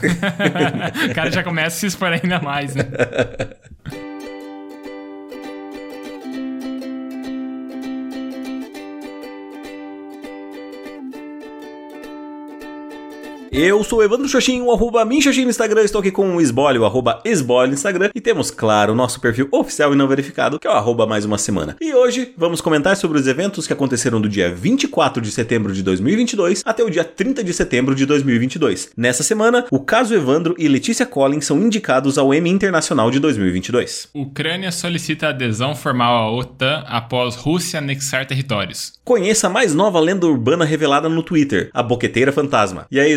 o cara já começa a se expor ainda mais, né? Eu sou o Evandro Xoxin, o arroba Minxoxin no Instagram, estou aqui com o Esbole, o arroba Esbole no Instagram, e temos, claro, o nosso perfil oficial e não verificado, que é o arroba mais uma semana. E hoje vamos comentar sobre os eventos que aconteceram do dia 24 de setembro de 2022 até o dia 30 de setembro de 2022. Nessa semana, o caso Evandro e Letícia Collins são indicados ao Emmy Internacional de 2022. Ucrânia solicita adesão formal à OTAN após Rússia anexar territórios. Conheça a mais nova lenda urbana revelada no Twitter, a Boqueteira Fantasma. E aí,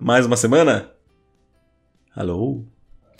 Mais uma semana? Alô?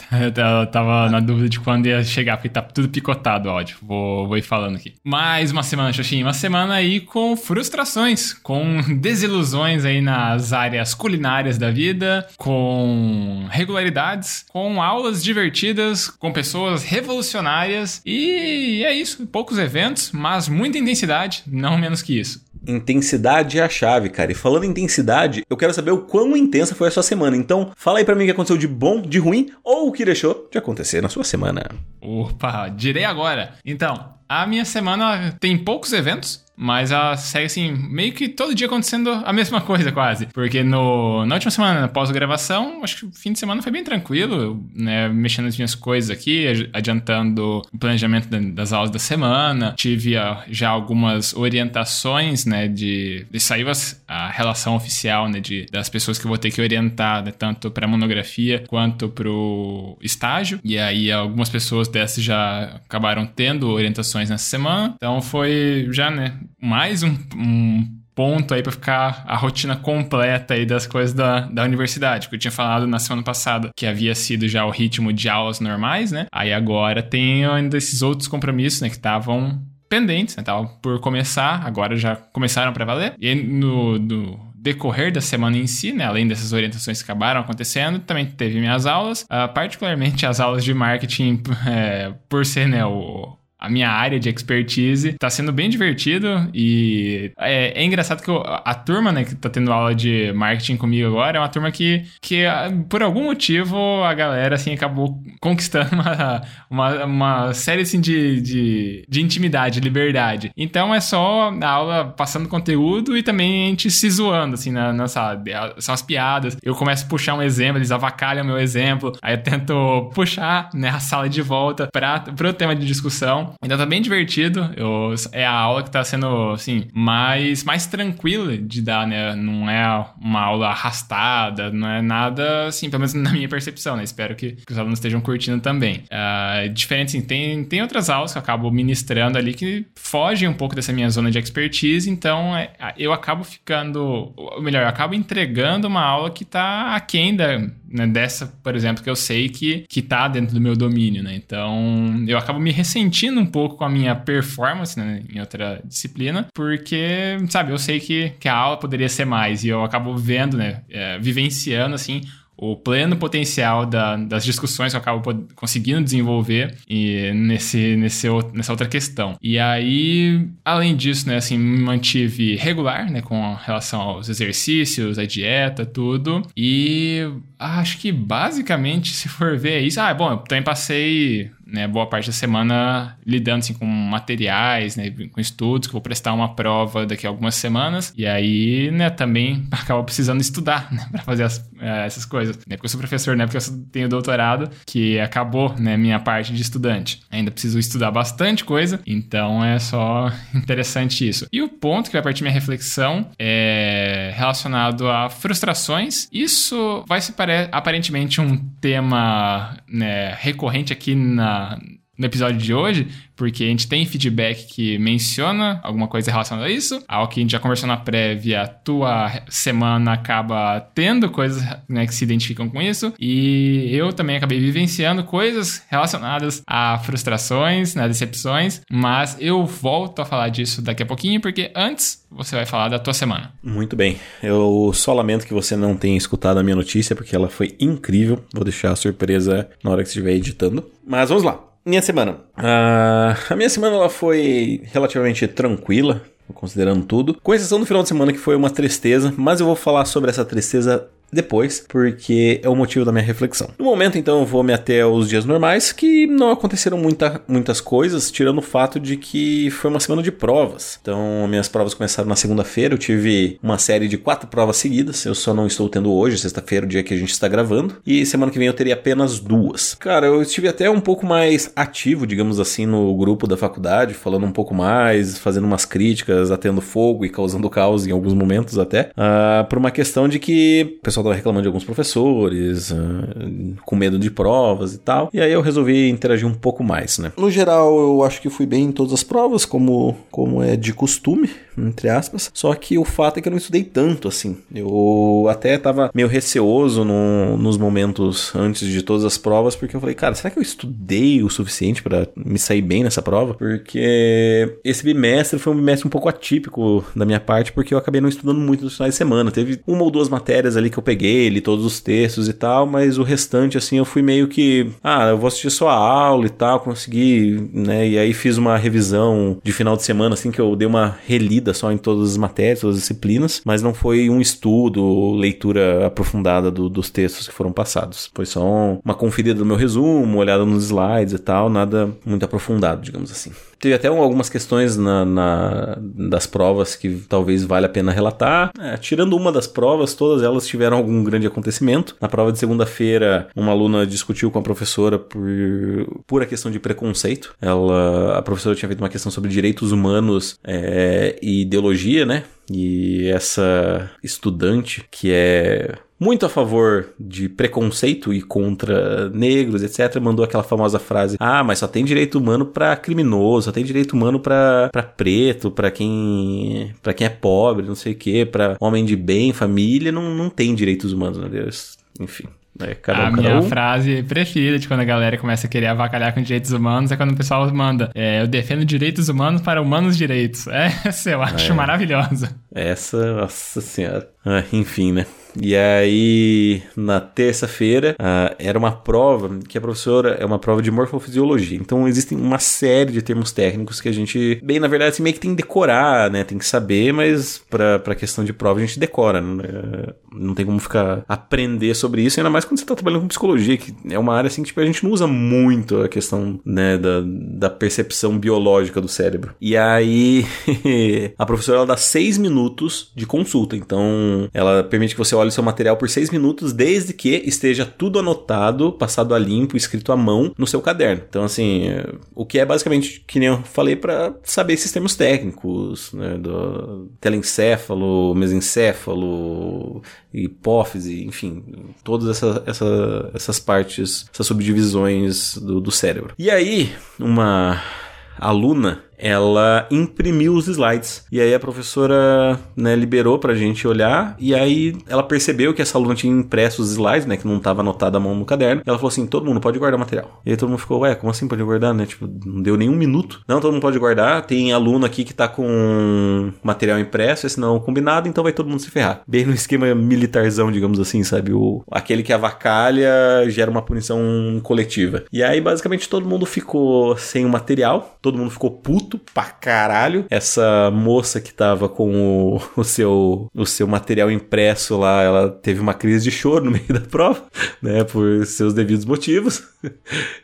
Eu tava na dúvida de quando ia chegar, porque tá tudo picotado o áudio. Vou, vou ir falando aqui. Mais uma semana, Xoxinho. Uma semana aí com frustrações, com desilusões aí nas áreas culinárias da vida, com regularidades, com aulas divertidas, com pessoas revolucionárias. E é isso. Poucos eventos, mas muita intensidade, não menos que isso. Intensidade é a chave, cara. E falando em intensidade, eu quero saber o quão intensa foi a sua semana. Então, fala aí pra mim o que aconteceu de bom, de ruim ou o que deixou de acontecer na sua semana. Opa, direi agora. Então, a minha semana tem poucos eventos, mas ela segue assim, meio que todo dia acontecendo a mesma coisa, quase. Porque no, na última semana, após a gravação, acho que o fim de semana foi bem tranquilo, né? Mexendo nas minhas coisas aqui, adiantando o planejamento das aulas da semana. Tive já algumas orientações, né? De, de saiu a relação oficial, né? De, das pessoas que eu vou ter que orientar, né, tanto para monografia quanto para o estágio. E aí, algumas pessoas dessas já acabaram tendo orientações nessa semana. Então, foi já, né? Mais um, um ponto aí para ficar a rotina completa aí das coisas da, da universidade. Porque eu tinha falado na semana passada que havia sido já o ritmo de aulas normais, né? Aí agora tem ainda esses outros compromissos, né? Que estavam pendentes, né? Estavam por começar, agora já começaram para valer. E no, no decorrer da semana em si, né, além dessas orientações que acabaram acontecendo, também teve minhas aulas, uh, particularmente as aulas de marketing, é, por ser né, o, a minha área de expertise. Tá sendo bem divertido e é, é engraçado que eu, a turma, né, que tá tendo aula de marketing comigo agora é uma turma que, que ah, por algum motivo, a galera, assim, acabou conquistando uma, uma, uma série, assim, de, de, de intimidade, liberdade. Então é só a aula passando conteúdo e também a gente se zoando, assim, na, na sala. São as piadas. Eu começo a puxar um exemplo, eles avacalham meu exemplo. Aí eu tento puxar, né, a sala de volta para o tema de discussão. Então tá bem divertido. Eu, é a aula que tá sendo, assim, mais, mais tranquila de dar, né? Não é uma aula arrastada, não é nada, assim, pelo menos na minha percepção, né? Espero que, que os alunos estejam curtindo também. Uh, diferente, assim, tem, tem outras aulas que eu acabo ministrando ali que fogem um pouco dessa minha zona de expertise, então é, eu acabo ficando, ou melhor, eu acabo entregando uma aula que tá aquém da, né, dessa, por exemplo, que eu sei que, que tá dentro do meu domínio, né? Então, eu acabo me ressentindo um pouco com a minha performance né, em outra disciplina, porque, sabe, eu sei que, que a aula poderia ser mais e eu acabo vendo, né, é, vivenciando, assim, o pleno potencial da, das discussões que eu acabo conseguindo desenvolver e nesse, nesse, nessa outra questão. E aí, além disso, né, assim, me mantive regular, né, com relação aos exercícios, a dieta, tudo. E acho que basicamente, se for ver é isso, ah, bom, eu também passei né, boa parte da semana lidando assim, com materiais, né, com estudos, que vou prestar uma prova daqui a algumas semanas. E aí, né, também acabo precisando estudar né, para fazer as, é, essas coisas. Né, porque eu sou professor, né, porque eu tenho doutorado, que acabou né, minha parte de estudante. Ainda preciso estudar bastante coisa, então é só interessante isso. E o ponto que vai partir minha reflexão é relacionado a frustrações. Isso vai se parecer aparentemente um tema né, recorrente aqui na uh, no episódio de hoje, porque a gente tem feedback que menciona alguma coisa relacionada a isso, algo que a gente já conversou na prévia, a tua semana acaba tendo coisas né, que se identificam com isso, e eu também acabei vivenciando coisas relacionadas a frustrações, né, decepções, mas eu volto a falar disso daqui a pouquinho, porque antes você vai falar da tua semana. Muito bem, eu só lamento que você não tenha escutado a minha notícia, porque ela foi incrível, vou deixar a surpresa na hora que estiver editando, mas vamos lá. Minha semana. Uh, a minha semana ela foi relativamente tranquila, considerando tudo. Com exceção do final de semana que foi uma tristeza, mas eu vou falar sobre essa tristeza depois, porque é o motivo da minha reflexão. No momento, então, eu vou me até aos dias normais, que não aconteceram muita, muitas coisas, tirando o fato de que foi uma semana de provas. Então, minhas provas começaram na segunda-feira, eu tive uma série de quatro provas seguidas, eu só não estou tendo hoje, sexta-feira, o dia que a gente está gravando, e semana que vem eu teria apenas duas. Cara, eu estive até um pouco mais ativo, digamos assim, no grupo da faculdade, falando um pouco mais, fazendo umas críticas, atendo fogo e causando caos em alguns momentos até, uh, por uma questão de que o pessoal pessoal tava reclamando de alguns professores, uh, com medo de provas e tal. E aí eu resolvi interagir um pouco mais, né? No geral, eu acho que fui bem em todas as provas, como, como é de costume, entre aspas. Só que o fato é que eu não estudei tanto assim. Eu até tava meio receoso no, nos momentos antes de todas as provas, porque eu falei, cara, será que eu estudei o suficiente para me sair bem nessa prova? Porque esse bimestre foi um bimestre um pouco atípico da minha parte, porque eu acabei não estudando muito nos finais de semana. Teve uma ou duas matérias ali que eu peguei, li todos os textos e tal, mas o restante, assim, eu fui meio que, ah, eu vou assistir só a aula e tal, consegui, né? E aí fiz uma revisão de final de semana, assim, que eu dei uma relida só em todas as matérias, todas as disciplinas, mas não foi um estudo, leitura aprofundada do, dos textos que foram passados. Foi só uma conferida do meu resumo, uma olhada nos slides e tal, nada muito aprofundado, digamos assim. Teve até algumas questões na, na, das provas que talvez valha a pena relatar. É, tirando uma das provas, todas elas tiveram algum grande acontecimento. Na prova de segunda-feira, uma aluna discutiu com a professora por pura questão de preconceito. Ela, a professora tinha feito uma questão sobre direitos humanos é, e ideologia, né? E essa estudante, que é muito a favor de preconceito e contra negros, etc., mandou aquela famosa frase: Ah, mas só tem direito humano para criminoso, só tem direito humano para preto, para quem para quem é pobre, não sei o quê, para homem de bem, família, não, não tem direitos humanos, meu Deus. Enfim. É, cada, a minha um. frase preferida de quando a galera começa a querer avacalhar com direitos humanos é quando o pessoal manda é, eu defendo direitos humanos para humanos direitos. Essa eu acho é. maravilhosa. Essa, nossa senhora. Ah, enfim, né? E aí, na terça-feira, uh, era uma prova que a professora é uma prova de morfofisiologia. Então, existem uma série de termos técnicos que a gente, bem, na verdade, assim, meio que tem que decorar, né? Tem que saber, mas pra, questão de prova a gente decora. Né? Não tem como ficar aprender sobre isso, ainda mais quando você tá trabalhando com psicologia, que é uma área assim que tipo, a gente não usa muito a questão, né, da, da percepção biológica do cérebro. E aí, a professora ela dá seis minutos de consulta. Então, ela permite que você olhe seu material por seis minutos, desde que esteja tudo anotado, passado a limpo, escrito à mão no seu caderno. Então, assim, o que é basicamente, que nem eu falei, para saber esses termos técnicos, né, do telencéfalo, mesencéfalo, hipófise, enfim, todas essa, essa, essas partes, essas subdivisões do, do cérebro. E aí, uma aluna ela imprimiu os slides. E aí a professora né, liberou pra gente olhar. E aí ela percebeu que essa aluna tinha impresso os slides, né? Que não tava anotada a mão no caderno. Ela falou assim: todo mundo pode guardar material. E aí todo mundo ficou, ué, como assim pode guardar, né? Tipo, não deu nenhum minuto. Não, todo mundo pode guardar. Tem aluno aqui que tá com material impresso, esse não combinado, então vai todo mundo se ferrar. Bem no esquema militarzão, digamos assim, sabe? O, aquele que avacalha gera uma punição coletiva. E aí, basicamente, todo mundo ficou sem o material, todo mundo ficou puto puto pra caralho. Essa moça que tava com o, o, seu, o seu material impresso lá, ela teve uma crise de choro no meio da prova, né? Por seus devidos motivos.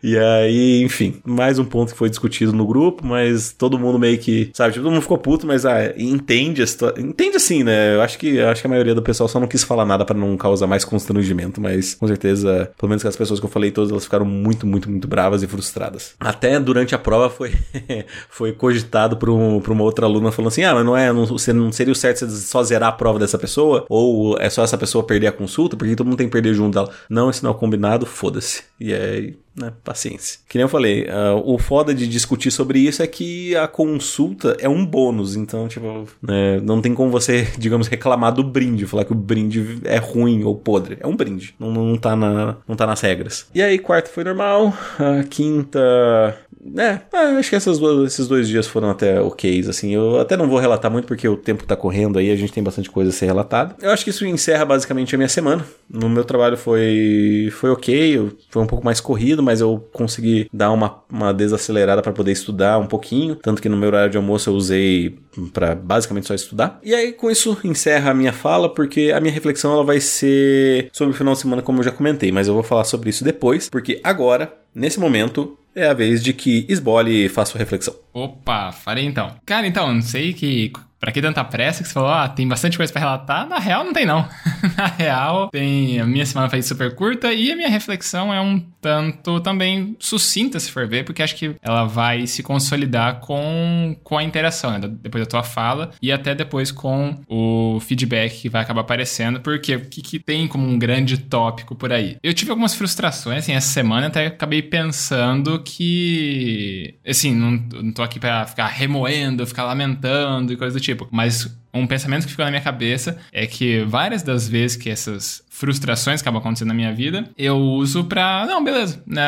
e aí, enfim, mais um ponto que foi discutido no grupo, mas todo mundo meio que, sabe, tipo, todo mundo ficou puto, mas ah, entende a situação. Entende assim, né? Eu acho que, acho que a maioria do pessoal só não quis falar nada para não causar mais constrangimento, mas com certeza, pelo menos com as pessoas que eu falei, todas elas ficaram muito, muito, muito bravas e frustradas. Até durante a prova foi, foi cogitado por, um, uma outra aluna falando assim: ah, mas não é, não, não seria o certo você só zerar a prova dessa pessoa? Ou é só essa pessoa perder a consulta? Porque todo mundo tem que perder junto dela. Não, esse não é combinado, foda-se. E aí, né, paciência. Que nem eu falei, uh, o foda de discutir sobre isso é que a consulta é um bônus, então, tipo, né, não tem como você, digamos, reclamar do brinde, falar que o brinde é ruim ou podre. É um brinde, não, não, tá, na, não tá nas regras. E aí, quarta foi normal, a quinta É, é, acho que essas duas, esses dois dias foram até ok, assim. Eu até não vou relatar muito porque o tempo tá correndo aí, a gente tem bastante coisa a ser relatada. Eu acho que isso encerra basicamente a minha semana. No meu trabalho foi, foi ok, foi um pouco mais corrido, mas eu consegui dar uma, uma desacelerada para poder estudar um pouquinho. Tanto que no meu horário de almoço eu usei para basicamente só estudar. E aí com isso encerra a minha fala, porque a minha reflexão ela vai ser sobre o final de semana, como eu já comentei, mas eu vou falar sobre isso depois, porque agora, nesse momento, é a vez de que esbole e faça reflexão. Opa, farei então. Cara, então, não sei que Pra que tanta pressa que você falou, ah, tem bastante coisa para relatar? Na real, não tem não. Na real, tem a minha semana foi super curta e a minha reflexão é um tanto também sucinta, se for ver, porque acho que ela vai se consolidar com, com a interação, né? Depois da tua fala e até depois com o feedback que vai acabar aparecendo, porque o que, que tem como um grande tópico por aí? Eu tive algumas frustrações, assim, essa semana até acabei pensando que, assim, não, não tô aqui pra ficar remoendo, ficar lamentando e coisa do tipo, tipo, mas um pensamento que ficou na minha cabeça é que várias das vezes que essas frustrações acabam acontecendo na minha vida, eu uso pra, não, beleza, né,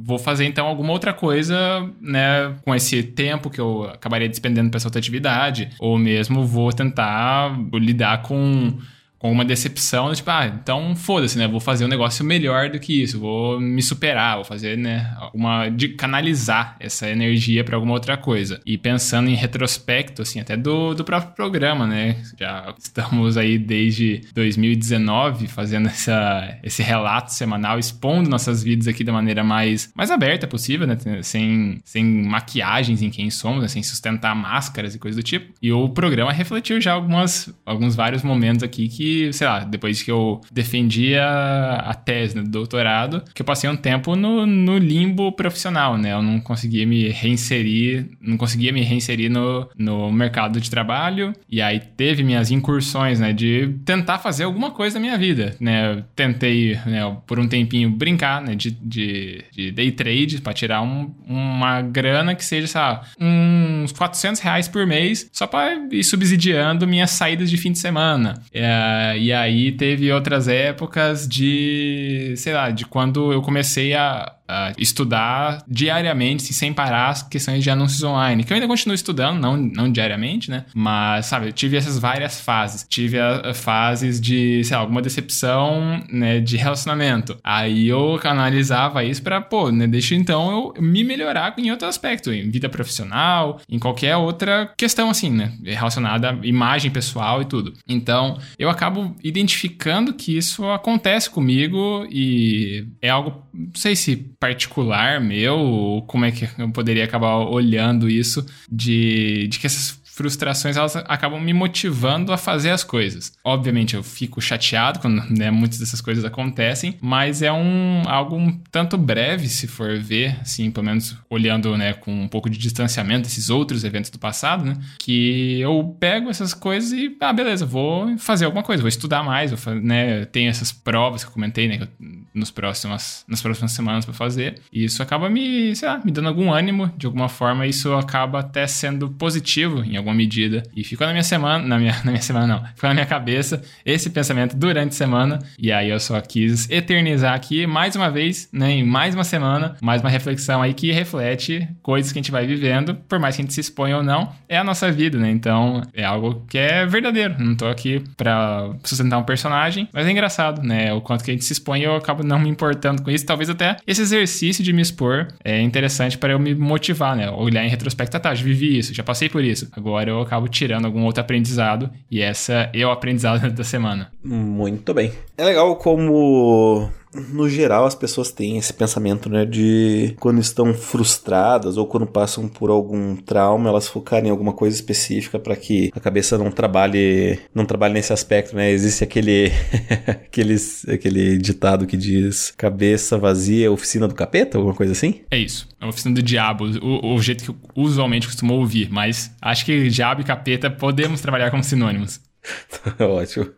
vou fazer então alguma outra coisa, né, com esse tempo que eu acabaria despendendo pra essa outra atividade, ou mesmo vou tentar lidar com com uma decepção, tipo, ah, então foda-se, né? Vou fazer um negócio melhor do que isso, vou me superar, vou fazer, né, uma de canalizar essa energia para alguma outra coisa. E pensando em retrospecto, assim, até do, do próprio programa, né? Já estamos aí desde 2019 fazendo essa, esse relato semanal, expondo nossas vidas aqui da maneira mais, mais aberta possível, né? Sem, sem maquiagens em quem somos, né? sem sustentar máscaras e coisas do tipo. E o programa refletiu já algumas, alguns vários momentos aqui que sei lá, depois que eu defendi a, a tese né, do doutorado, que eu passei um tempo no, no limbo profissional, né? Eu não conseguia me reinserir, não conseguia me reinserir no, no mercado de trabalho, e aí teve minhas incursões, né, de tentar fazer alguma coisa na minha vida, né? Eu tentei, né, por um tempinho brincar, né, de, de, de day trade para tirar um, uma grana que seja, sei lá, uns 400 reais por mês, só para ir subsidiando minhas saídas de fim de semana. É, e aí teve outras épocas de, sei lá, de quando eu comecei a, uh, estudar diariamente, assim, sem parar, as questões de anúncios online. Que eu ainda continuo estudando, não, não diariamente, né? Mas, sabe, eu tive essas várias fases. Tive a, a fases de, sei lá, alguma decepção, né, de relacionamento. Aí eu canalizava isso pra, pô, né, deixa então eu me melhorar em outro aspecto, em vida profissional, em qualquer outra questão, assim, né? Relacionada à imagem pessoal e tudo. Então, eu acabo identificando que isso acontece comigo e é algo, não sei se particular meu, ou como é que eu poderia acabar olhando isso, de, de que essas frustrações elas acabam me motivando a fazer as coisas. Obviamente eu fico chateado quando né, muitas dessas coisas acontecem, mas é um algo um tanto breve se for ver, assim, pelo menos olhando, né, com um pouco de distanciamento desses outros eventos do passado, né, que eu pego essas coisas e ah, beleza, vou fazer alguma coisa, vou estudar mais, vou, né, tenho essas provas que eu comentei, né, nos próximas nas próximas semanas para fazer. E isso acaba me, sei lá, me dando algum ânimo, de alguma forma isso acaba até sendo positivo em alguma medida. E ficou na minha semana, na minha, na minha semana não, ficou na minha cabeça esse pensamento durante a semana. E aí eu só quis eternizar aqui mais uma vez, né, em mais uma semana, mais uma reflexão aí que reflete coisas que a gente vai vivendo, por mais que a gente se exponha ou não, é a nossa vida, né? Então é algo que é verdadeiro. Não tô aqui pra sustentar um personagem, mas é engraçado, né? O quanto que a gente se expõe eu acabo não me importando com isso. Talvez até esse exercício de me expor é interessante para eu me motivar, né? Olhar em retrospecto, ah, tá, já vivi isso, já passei por isso. Agora agora eu acabo tirando algum outro aprendizado e essa é o aprendizado da semana. Muito bem. É legal como no geral, as pessoas têm esse pensamento, né, de quando estão frustradas ou quando passam por algum trauma, elas focarem em alguma coisa específica para que a cabeça não trabalhe, não trabalhe nesse aspecto, né? Existe aquele, aqueles, aquele ditado que diz cabeça vazia, oficina do capeta, alguma coisa assim? É isso, é oficina do diabo, o, o jeito que eu usualmente costumo ouvir, mas acho que diabo e capeta podemos trabalhar como sinônimos. Ótimo.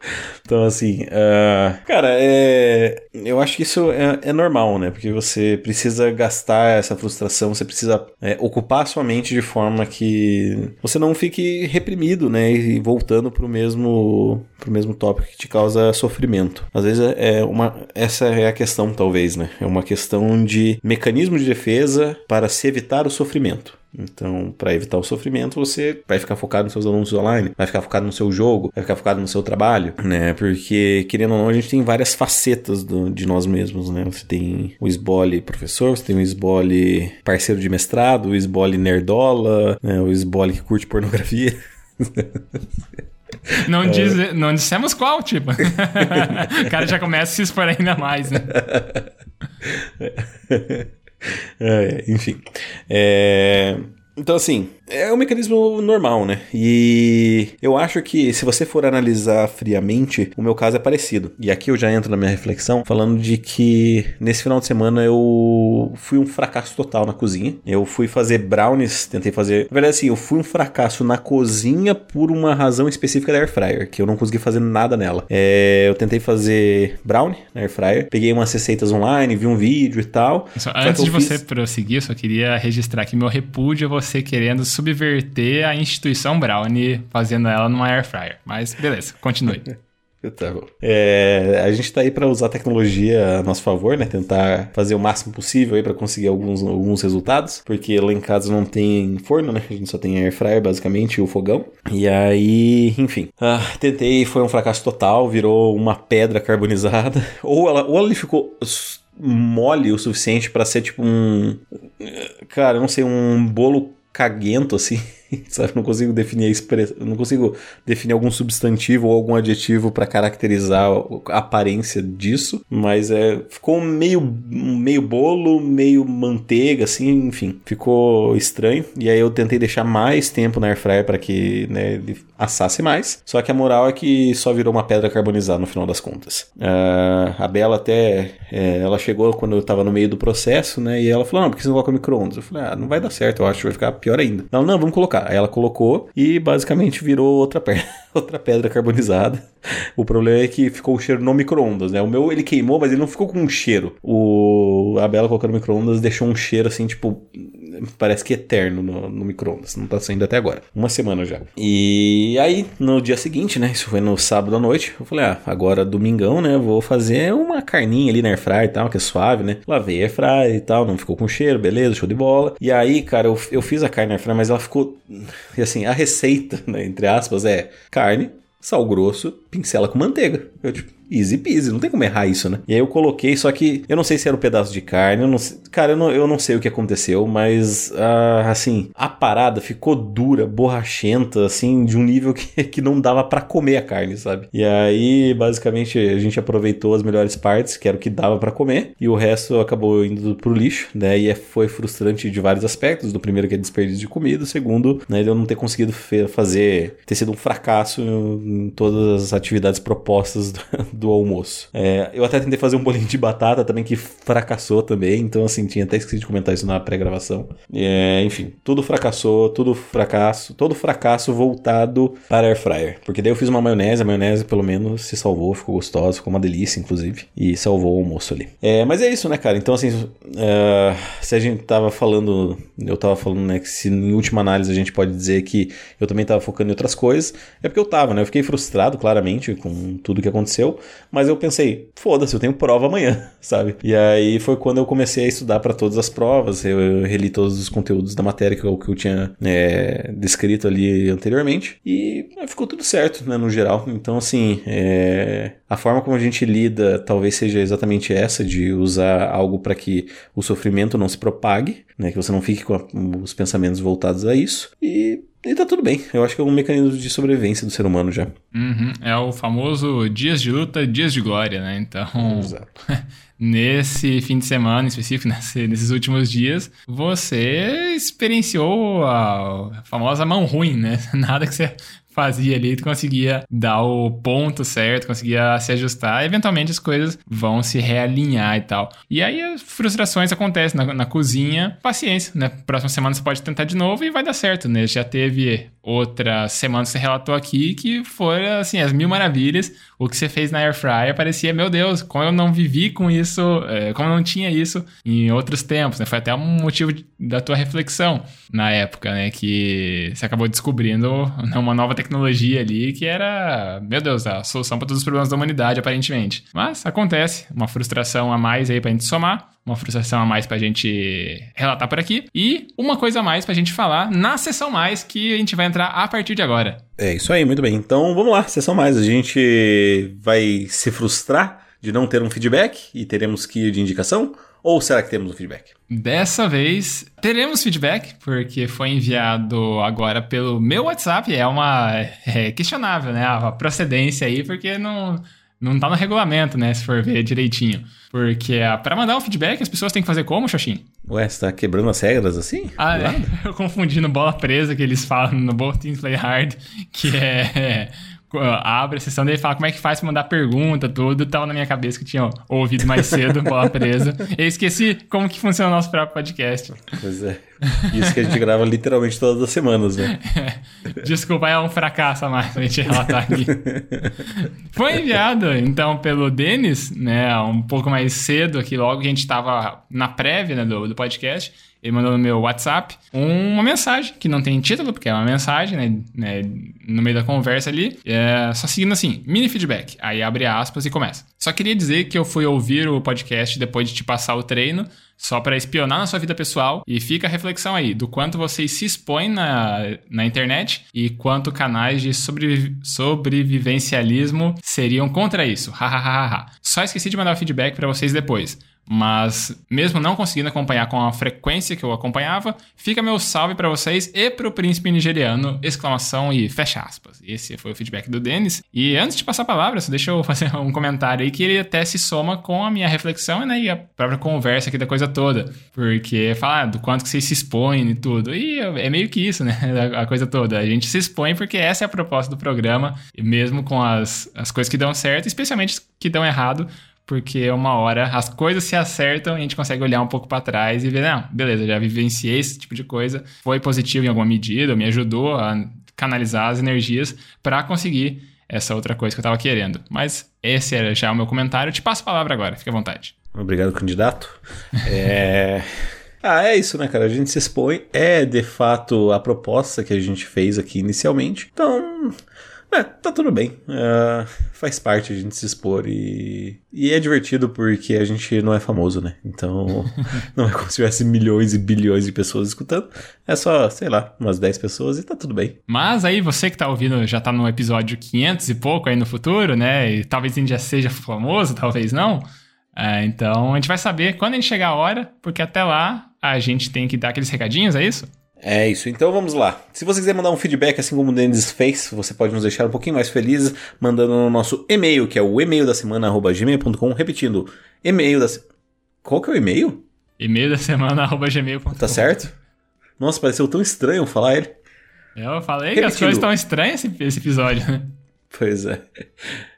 Então, assim, uh, cara, é, eu acho que isso é, é, normal, né? Porque você precisa gastar essa frustração, você precisa é, ocupar a sua mente de forma que você não fique reprimido, né? E voltando pro mesmo, pro mesmo tópico que te causa sofrimento. Às vezes é uma, essa é a questão, talvez, né? É uma questão de mecanismo de defesa para se evitar o sofrimento. Então, para evitar o sofrimento, você vai ficar focado nos seus alunos online, vai ficar focado no seu jogo, vai ficar focado no seu trabalho, né? Porque, querendo ou não, a gente tem várias facetas do, de nós mesmos, né? Você tem o esbole professor, você tem o esbole parceiro de mestrado, o esbole nerdola, né? o esbole que curte pornografia. Não, é. diz, não dissemos qual, tipo. o cara já começa a se expor ainda mais, né? É, enfim. É, então, assim, é um mecanismo normal, né? E eu acho que se você for analisar friamente, o meu caso é parecido. E aqui eu já entro na minha reflexão falando de que nesse final de semana eu fui um fracasso total na cozinha. Eu fui fazer brownies, tentei fazer. Na verdade, assim, eu fui um fracasso na cozinha por uma razão específica da air fryer, que eu não consegui fazer nada nela. É, eu tentei fazer brownie na air fryer, peguei umas receitas online, vi um vídeo e tal. Só, antes de fiz... você prosseguir, eu só queria registrar aqui meu repúdio a você querendo subverter a instituição Brownie, fazendo ela numa air fryer. Mas beleza, continue. Tá bom. É, a gente tá aí para usar a tecnologia a nosso favor, né? Tentar fazer o máximo possível aí para conseguir alguns, alguns resultados, porque lá em casa não tem forno, né? A gente só tem air fryer basicamente e o fogão. E aí, enfim, ah, tentei, foi um fracasso total, virou uma pedra carbonizada. Ou ela, ou ela ficou mole o suficiente para ser tipo um, cara, não sei, um bolo caguento, assim. sabe? Não consigo definir a expressão, não consigo definir algum substantivo ou algum adjetivo para caracterizar a aparência disso, mas é ficou meio meio bolo, meio manteiga assim, enfim, ficou estranho. E aí eu tentei deixar mais tempo na air fryer para que, né, ele assasse mais. Só que a moral é que só virou uma pedra carbonizada no final das contas. Uh, a Bela até é, ela chegou quando eu tava no meio do processo, né? E ela falou: "Não, por que você não coloca micro-ondas?" Eu falei: "Ah, não vai dar certo, eu acho que vai ficar pior ainda." Ela: "Não, vamos colocar." Aí ela colocou e basicamente virou outra outra pedra carbonizada. O problema é que ficou o cheiro no micro-ondas, né? O meu ele queimou, mas ele não ficou com um cheiro. O a Bela colocando no micro-ondas deixou um cheiro assim, tipo, parece que eterno no, no micro-ondas. Não tá saindo até agora. Uma semana já. E aí, no dia seguinte, né? Isso foi no sábado à noite. Eu falei, ah, agora domingão, né? Vou fazer uma carninha ali na airfryer e tal, que é suave, né? Lavei a airfryer e tal, não ficou com cheiro, beleza, show de bola. E aí, cara, eu, eu fiz a carne na airfryer, mas ela ficou. Assim, a receita, né, entre aspas, é carne, sal grosso, pincela com manteiga. Eu, tipo, easy peasy, não tem como errar isso, né? E aí eu coloquei, só que eu não sei se era um pedaço de carne, eu não sei, cara, eu não, eu não sei o que aconteceu, mas uh, assim, a parada ficou dura, borrachenta, assim, de um nível que, que não dava para comer a carne, sabe? E aí, basicamente, a gente aproveitou as melhores partes, que era o que dava para comer, e o resto acabou indo pro lixo, né? E é, foi frustrante de vários aspectos. Do primeiro que é desperdício de comida, o segundo, né, eu não ter conseguido fazer, ter sido um fracasso em todas as atividades propostas do, do almoço. É, eu até tentei fazer um bolinho de batata também que fracassou também, então assim, tinha até esquecido de comentar isso na pré-gravação. É, enfim, tudo fracassou, tudo fracasso, todo fracasso voltado para air fryer. Porque daí eu fiz uma maionese, a maionese pelo menos se salvou, ficou gostosa, ficou uma delícia inclusive, e salvou o almoço ali. É, mas é isso, né, cara? Então assim, uh, se a gente tava falando, eu tava falando, né, que se em última análise a gente pode dizer que eu também tava focando em outras coisas, é porque eu tava, né? Eu fiquei frustrado, claramente, com tudo que aconteceu, mas eu pensei, foda-se, eu tenho prova amanhã, sabe? E aí foi quando eu comecei a estudar para todas as provas, eu, eu, reli todos os conteúdos da matéria que eu, que eu tinha é, descrito ali anteriormente, e é, ficou tudo certo, né, no geral. Então, assim, é, a forma como a gente lida talvez seja exatamente essa, de usar algo para que o sofrimento não se propague, né, que você não fique com a, os pensamentos voltados a isso, e e tá tudo bem. Eu acho que é um mecanismo de sobrevivência do ser humano já. Uhum. É o famoso dias de luta, dias de glória, né? Então, Exato. nesse fim de semana em específico, nesse, nesses últimos dias, você experienciou a famosa mão ruim, né? Nada que você fazia ali, tu conseguia dar o ponto certo, conseguia se ajustar, eventualmente as coisas vão se realinhar e tal. E aí as frustrações acontecem na, na cozinha, paciência, né? Próxima semana você pode tentar de novo e vai dar certo, né? Já teve outra semana você relatou aqui que foram, assim, as mil maravilhas. O que você fez na Air Fryer parecia, meu Deus, como eu não vivi com isso, é, como eu não tinha isso em outros tempos, né? Foi até um motivo da tua reflexão na época, né? Que você acabou descobrindo uma nova tecnologia ali que era, meu Deus, a solução para todos os problemas da humanidade, aparentemente. Mas acontece, uma frustração a mais aí pra gente somar uma frustração a mais pra gente relatar por aqui. E uma coisa a mais pra gente falar na sessão mais que a gente vai entrar a partir de agora. É isso aí, muito bem. Então vamos lá, sessão mais. A gente vai se frustrar de não ter um feedback e teremos que ir de indicação? Ou será que temos um feedback? Dessa vez teremos feedback, porque foi enviado agora pelo meu WhatsApp. É uma. É questionável, né? A procedência aí, porque não não tá no regulamento, né? Se for ver direitinho. Porque ah, para mandar um feedback, as pessoas têm que fazer como, Xoxin? Ué, você tá quebrando as regras assim? Ah, é. Eu confundi no bola presa que eles falam no Both Teams Play Hard, que é abre a sessão dele e fala como é que faz pra mandar pergunta, tudo. Tava na minha cabeça que tinha ouvido mais cedo, bola presa. Eu esqueci como que funciona o nosso próprio podcast. Pois é. Isso que a gente grava literalmente todas as semanas, né? Desculpa, é um fracasso a mais pra gente relatar aqui. Foi enviado, então, pelo Denis, né, um pouco mais cedo aqui, logo que a gente tava na prévia né, do, do podcast. Ele mandou no meu WhatsApp uma mensagem, que não tem título, porque é uma mensagem, né? né no meio da conversa ali. É, só seguindo assim, mini feedback. Aí abre aspas e começa. Só queria dizer que eu fui ouvir o podcast depois de te passar o treino só para espionar na sua vida pessoal. E fica a reflexão aí do quanto vocês se expõem na, na internet e quanto canais de sobrevi sobrevivencialismo seriam contra isso. Hahaha. Só esqueci de mandar o feedback para vocês depois. Mas, mesmo não conseguindo acompanhar com a frequência que eu acompanhava, fica meu salve para vocês e pro príncipe nigeriano! Exclamação e fecha aspas. Esse foi o feedback do Denis. E antes de passar a palavra, deixa eu fazer um comentário aí que ele até se soma com a minha reflexão né, e a própria conversa aqui da coisa toda. Porque fala ah, do quanto que vocês se expõem e tudo. E é meio que isso, né? A coisa toda. A gente se expõe porque essa é a proposta do programa, mesmo com as, as coisas que dão certo, especialmente que dão errado porque uma hora as coisas se acertam e a gente consegue olhar um pouco para trás e ver, não, beleza, já vivenciei esse tipo de coisa, foi positivo em alguma medida, me ajudou a canalizar as energias para conseguir essa outra coisa que eu estava querendo. Mas esse era já o meu comentário. Eu te passo a palavra agora, fique à vontade. Obrigado, candidato. é... Ah, é isso, né, cara? A gente se expõe. É, de fato, a proposta que a gente fez aqui inicialmente. Então, é, tá tudo bem. Uh, faz parte a gente se expor e. E é divertido porque a gente não é famoso, né? Então, não é como se tivesse milhões e bilhões de pessoas escutando. É só, sei lá, umas 10 pessoas e tá tudo bem. Mas aí você que tá ouvindo já tá no episódio 500 e pouco aí no futuro, né? E talvez a gente já seja famoso, talvez não. É, então a gente vai saber quando a gente chegar a hora, porque até lá a gente tem que dar aqueles recadinhos, é isso? É isso, então vamos lá. Se você quiser mandar um feedback, assim como o Denis fez, você pode nos deixar um pouquinho mais felizes mandando no nosso e-mail, que é o e-mail da semana, gmail.com, repetindo, e-mail da Qual que é o e-mail? E-mail da semana, gmail.com. Tá certo? Nossa, pareceu tão estranho falar ele. Eu falei repetindo. que as coisas estão estranhas esse, esse episódio, né? Pois é.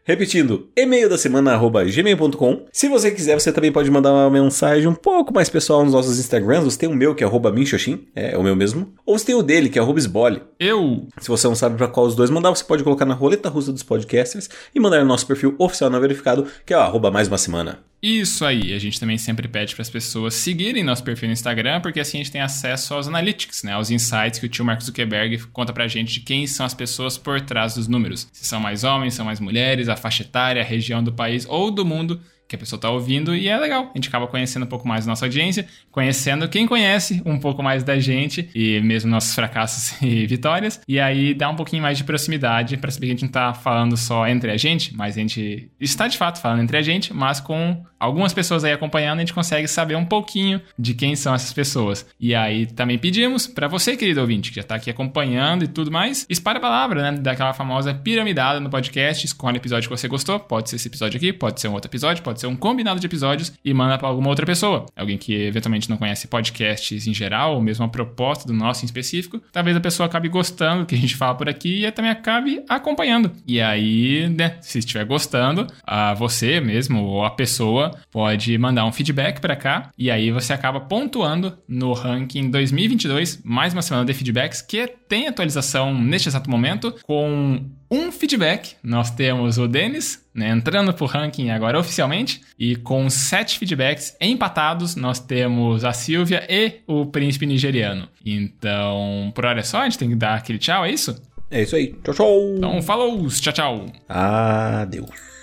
Repetindo, e-mail da semana arroba gmail.com. Se você quiser, você também pode mandar uma mensagem um pouco mais pessoal nos nossos Instagrams. Você tem o meu, que é arroba minxoxin, é o meu mesmo. Ou você tem o dele, que é arroba esbole. Eu. Se você não sabe para qual os dois mandar, você pode colocar na roleta russa dos podcasters e mandar no nosso perfil oficial não verificado, que é o arroba mais uma semana. Isso aí, a gente também sempre pede para as pessoas seguirem nosso perfil no Instagram, porque assim a gente tem acesso aos analytics, né, aos insights que o tio Mark Zuckerberg conta pra gente de quem são as pessoas por trás dos números. Se são mais homens, são mais mulheres, a faixa etária, região do país ou do mundo que a pessoa está ouvindo e é legal. A gente acaba conhecendo um pouco mais da nossa audiência, conhecendo quem conhece um pouco mais da gente e mesmo nossos fracassos e vitórias. E aí dá um pouquinho mais de proximidade para saber que a gente não está falando só entre a gente, mas a gente está de fato falando entre a gente, mas com algumas pessoas aí acompanhando, a gente consegue saber um pouquinho de quem são essas pessoas. E aí também pedimos para você, querido ouvinte, que já está aqui acompanhando e tudo mais, espalhe a palavra, né, daquela famosa piramidada no podcast, escolhe o episódio que você gostou, pode ser esse episódio aqui, pode ser um outro episódio, pode pode ser um combinado de episódios e manda para alguma outra pessoa. Alguém que eventualmente não conhece podcasts em geral, ou mesmo a proposta do nosso em específico. Talvez a pessoa acabe gostando do que a gente fala por aqui e também acabe acompanhando. E aí, né, se estiver gostando, a você mesmo ou a pessoa pode mandar um feedback para cá e aí você acaba pontuando no ranking 2022, mais uma semana de feedbacks que tem atualização neste exato momento com um feedback. Nós temos o Denis né, entrando pro ranking agora oficialmente e com sete feedbacks empatados, nós temos a Silvia e o príncipe nigeriano. Então, por hora é só, a gente tem que dar aquele tchau, é isso? É isso aí. Tchau, tchau. Então, falou, tchau, tchau. Adeus.